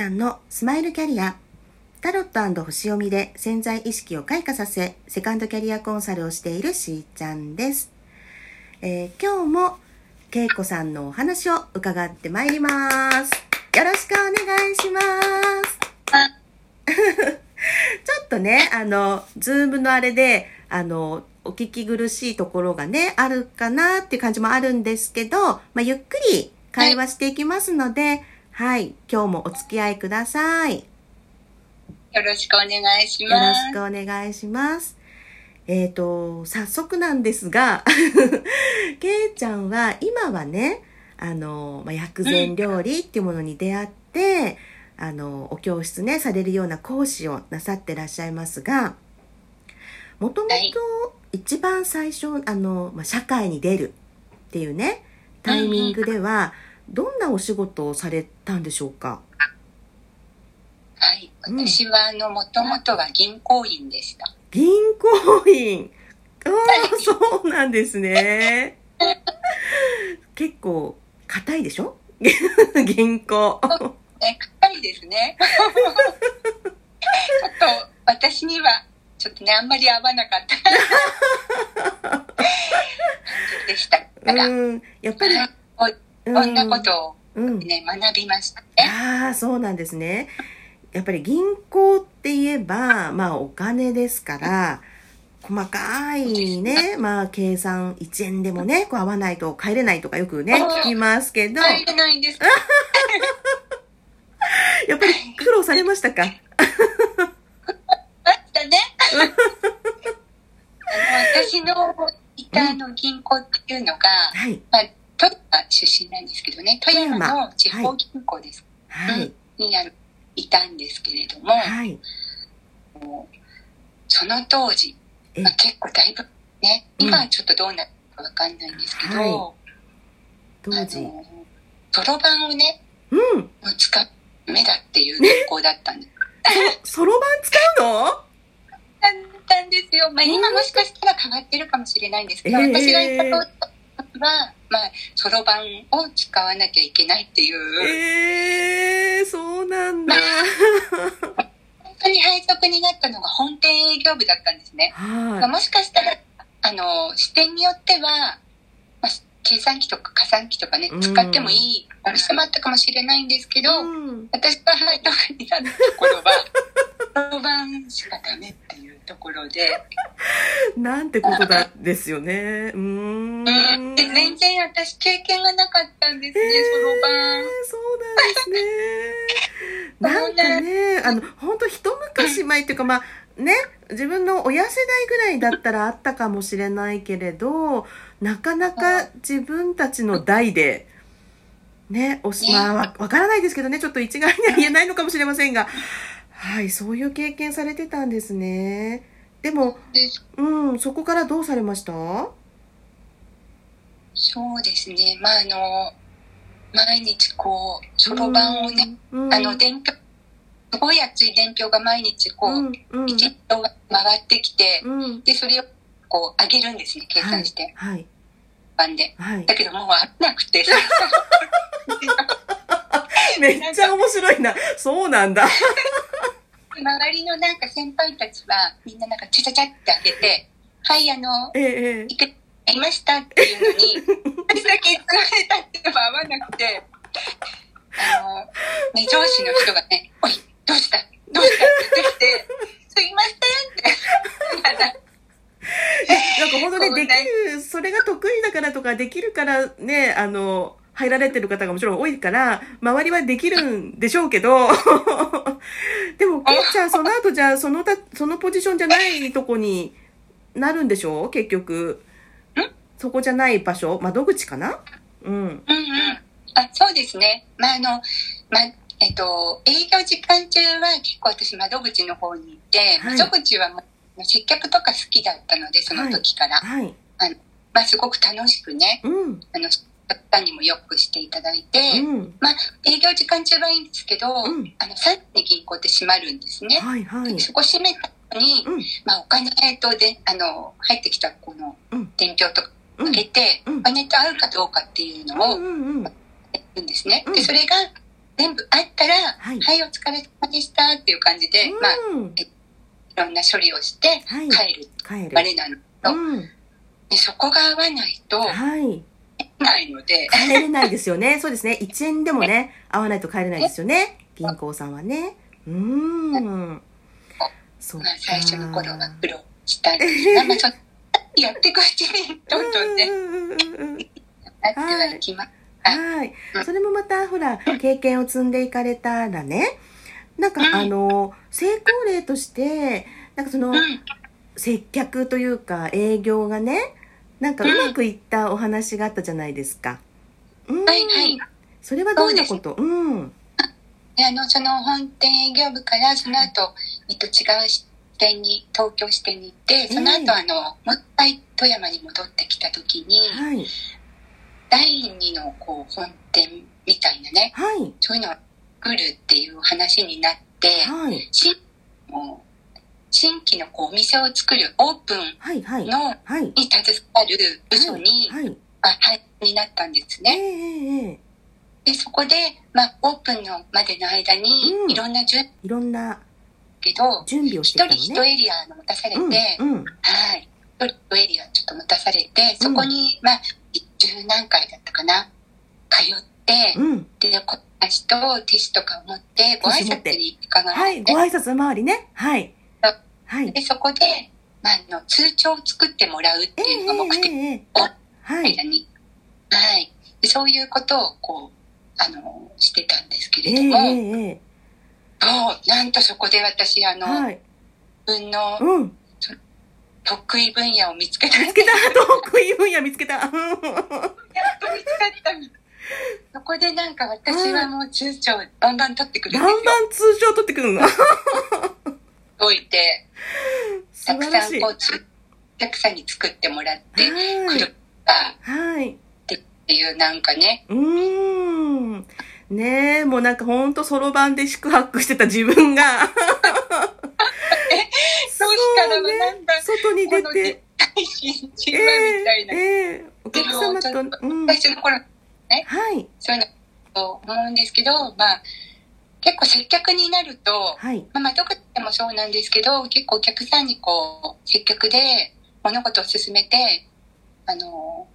ちゃんのスマイルキャリア。タロット星読みで潜在意識を開花させ、セカンドキャリアコンサルをしているしーちゃんです。えー今日も、けいこさんのお話を伺ってまいります。よろしくお願いします。ちょっとね、あの、ズームのあれで、あの、お聞き苦しいところがね、あるかなっていう感じもあるんですけど、まあ、ゆっくり会話していきますので、はい、今日もお付き合いください。よろしくお願いしよろます。しくお願いします。えっ、と、早速なんですが、けいちゃんは今はね、あの、まあ、薬膳料理っていうものに出会って、あの、お教室ね、されるような講師をなさってらっしゃいますが、もともとはい一番最初、あの、まあ、社会に出るっていうね、タイミングでは、どんなお仕事をされたんでしょうか？はい。うん私は、あの、もともとは銀行員でした。銀行員。ああ、そうなんですね。結構、硬いでしょ？銀行。え、硬いですね。ちょっと、私には、ちょっとね、あんまり合わなかったでした。だから、うん。やっぱり、うこんなことをうん。ね、学びましたね。ああ、そうなんですね。やっぱり銀行って言えば、まあお金ですから、細かいね、まあ計算1円でもね、こう合わないと帰れないとかよくね、聞きますけど、入れないんです。やっぱり苦労されましたか？あったね。私のいたあの銀行っていうのが、はい。出身なんですけどね、富山の地方銀行です。はい。にあるいたんですけれども、はい。その当時、えまあ、結構だいぶね、うん今はちょっとどうなるかわかんないんですけど、は当あ時。の、そろばんをね、うん。使う目だっていう銀行だったんです。そろばん使うの？だったんですよ。まあ、今もしかしたら変わってるかもしれないんですけど、えー私がいた時は、まあ、そろばんを使わなきゃいけないっていう、ええー、そうなんだ。本当に配属になったのが本店営業部だったんですね。まあはもしかしたら、あの、視点によっては、まあ、計算機とか加算機とかねうん、使ってもいいお店もあったかもしれないんですけい。ど、うん。私が配属になったところは、そろばんしかダメっていうところで、なんてことだですよね。うーん。全然私経験がなかったんですね、えーそろばん。そうなんですね。なんかね、あの、本当一昔前っていうか、まあ、ね、自分の親世代ぐらいだったらあったかもしれないけれど、なかなか自分たちの代で、ね、おし、ねまあ、わわからないですけどね、ちょっと一概には言えないのかもしれませんが、はい、そういう経験されてたんですね。でも、でうん、そこからどうされました？そうですね、まああの、毎日こう、そろばんをね、、うん、あの、伝票、すごい熱い伝票が毎日こう、うん、うん、一日回ってきて、うん、で、それをこう、上げるんですね、計算して、はい、番で。はい。だけどもうなくて、めっちゃ面白いな。そうなんだ。周りのなんか先輩たちは、みんななんかちゃちゃちゃって上げて、はい、あの、ええ、ええ。いく、やりました？っていうのに、私だけ疲れたっても合わなくて、あの、ね、上司の人がね、おい、どうした？どうした？って言ってきて、すいませんって。なんか本当にできる、それが得意だからとか、できるからね、あの、入られてる方がもちろん多いから、周りはできるんでしょうけど、でも、けいちゃん、その後じゃあ、そのた、そのポジションじゃないとこになるんでしょう？結局。そこじゃない場所？窓口かな？うん。うんうん。あ、そうですね。まあ、あの、まあ、えっと、営業時間中は結構私窓口の方にいて、はい窓口はもう接客とか好きだったので、その時から。はい。まあ、すごく楽しくね、うん。あの、方にもよくしていただいて、うん。まあ、営業時間中はいいんですけど、うんあの、3時に銀行って閉まるんですね。はい、はい。そこ閉めたのに、うん。まあ、お金とで、あの、入ってきたこのうん、伝票とかうん。開けて、うんお金と合うかどうかっていうのを。やるんですね。うんで、それが、全部あったら、ははいい、お疲れ様でしたっていう感じで、まあ、うんいろんな処理をしてはい帰る帰るあれなのと、うんでそこが合わないと、はいないので、帰れないですよね。そうですね。1円でもね合わないと帰れないですよね。銀行さんはね。うーん。そうか。まあ、最初の頃は苦労した んですが、まあ、そのやっていくうちに、どんどんね、うんうんうんうん。なってはいきます。はい。それもまた、ほら、経験を積んでいかれたらね、なんか、うん。あの、成功例として、なんかそのう、ん。接客というか、営業がね、なんかうまくいったお話があったじゃないですか。うん。はいはい。それはどんなこと？うん。であの、その本店営業部から、その後、えっと、違う支店に、東京支店に行って、そのええ後、あの、もう一回富山に戻ってきた時に、はい。第二の、こう、本店みたいなね、はい。そういうのを作るっていう話になって、はい。新もう新規のこうお店を作るオープンはい。はい。のはい。に携わる部署に、はい。あはい、になったんですえね。えええで、そこで、まあ、オープンのまでの間にう、んいろんな準備いろんなけど、準備をして一人きたのね。一エリア持たされて、うん。うん。はい。一人一エリアちょっと持たされて、そこに、まあ、十何回だったかな、通って、うん。で、ことティッシュとかを持って、ご挨拶に伺って、はい。ご挨拶回りね。はい。はい。で、そこで、まあ、あの、通帳を作ってもらうってええいうのが目的ええええをはい。間に、はい。でそういうことを、こう、あの、してたんですけええれども、えええそう、なんとそこで私、あえの、はい。自分のうん。得意分野を見つけた。見つけた 得意分野見つけた。うんやっと見つかった。そこでなんか私はもう通帳バンバン取ってくるんバですよ。ンバン通帳取ってくるの。置いて、素たく。さんこう、つお客さんに作ってもらって、はいくるかはい。っていうなんかね、うーん。ねえ、もうなんかほんとそろばんで宿泊してた自分が。そうしたらねなんか、外に出て。配信な。えええお客様と、うん。最初の頃、はい。そういうのと思うんですけど、まあ、結構接客になると、はい。まあ、まあどこでもそうなんですけど、結構お客さんにこう、接客で物事を進めて、あの、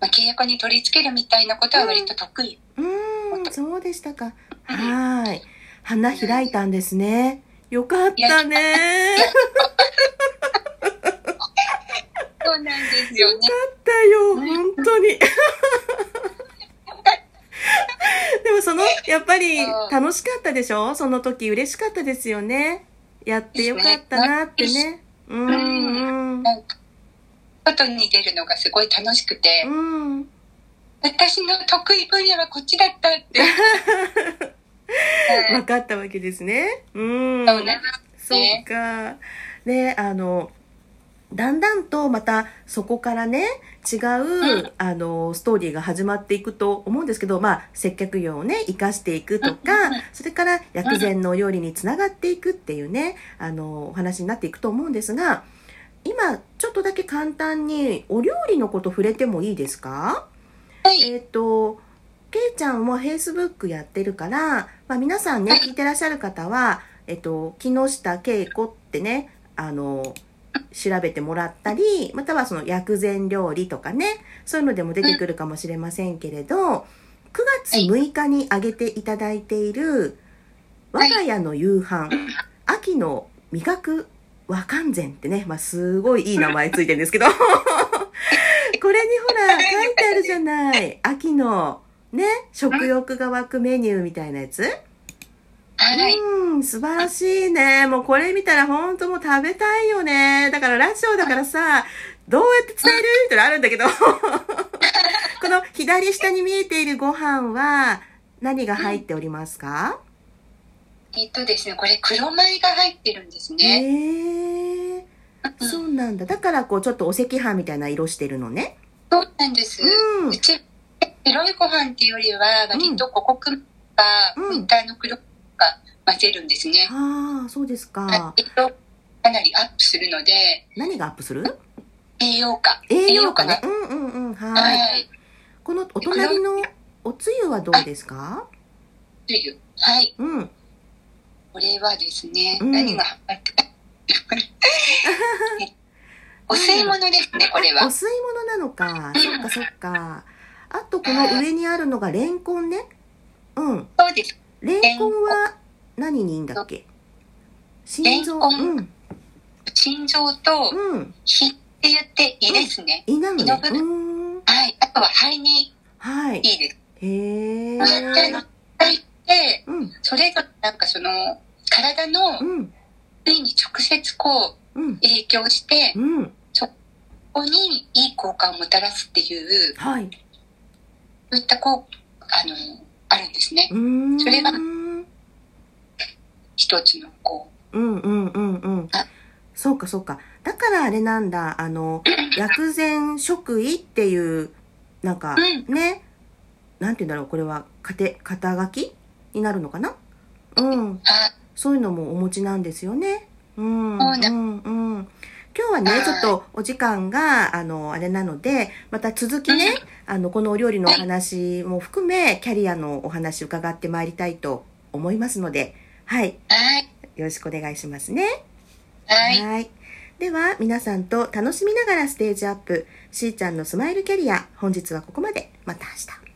まあ、契約に取り付けるみたいなことは割と得意。うーん、そうでしたか。はい。花開いたんですね。よかったね。よかそうなんですよね。ったよ、本当に。でもその、やっぱり楽しかったでしょ？その時嬉しかったですよね。やってよかったなってね。うん、うん。外に出るのがすごい楽しくて、うん。私の得意分野はこっちだったって。はい分かったわけですね。うん。そうなんですそうね。か。で、あの、だんだんとまたそこからね、違う、うん。あの、ストーリーが始まっていくと思うんですけど、まあ、接客業をね、活かしていくとかうんうん、それから薬膳のお料理につながっていくっていうね、あの、お話になっていくと思うんですが、今、ちょっとだけ簡単にお料理のこと触れてもいいですか？はい。えっ、と、けいちゃんも Facebook やってるから、まあ、皆さんね、はい。聞いてらっしゃる方は、えっ、と、木下恵子ってね、あの、調べてもらったり、またはその薬膳料理とかね、そういうのでも出てくるかもしれませんけれど、9月6日にあげていただいている、我が家の夕飯、秋の味覚和完全ってね、まあ、すごいいい名前ついてるんですけど、これにほら、書いてあるじゃない。秋の、ね、食欲が湧くメニューみたいなやつはい。うん、素晴らしいね。もうこれ見たら本当もう食べたいよね。だからラジオだからさ、どうやって伝える？ってのあるんだけど、この左下に見えているご飯は何が入っておりますか、えっとですね、これ黒米が入ってるんですえね。ー、そうなんだ。だからこうちょっとお赤飯みたいな色してるのね。そうなんです。うんうち、白いご飯っていうよりは、割と五穀米か、うんウィンターの黒米が混ぜるんですね。ああ、そうですか。えっと、かなりアップするので、何がアップする？栄養価。栄養価ね。がうんうんうん。は。はいい。このお隣のおつゆはどうですか？つゆ。はい。うん。これはですね、うん何が お吸い物ですね、これは。お吸い物なのか。そっかそっか。あと、この上にあるのがレンコンね。うん。そうです。レンコンは何にいいんだっけ？心臓？レンコンうん。心臓とうん。胃って言って胃ですね。胃なのね。はい。あとは肺にはい。いいです。へえ。で、肺って、うん。それぞれなんかその、体のうん。部位に直接こう、うん。影響して、うん。ここにいい効果をもたらすっていう、はい。そういったこう、あの、あるんですね。うーん。それがうん一つのこうんうんうん。あそうかそうか。だからあれなんだ。あの、薬膳食医っていう、なんか、うね。なんて言うんだろう。これは、かて、肩書きになるのかな？うん。そういうのもお持ちなんですよね。うん。うんうん。今日はね、はいちょっとお時間が、あの、あれなので、また続きね、あの、このお料理のお話も含め、キャリアのお話伺ってまいりたいと思いますので、はい。はい。よろしくお願いしますね。はい。では、皆さんと楽しみながらステージアップ、しーちゃんのスマイルキャリア、本日はここまで。また明日。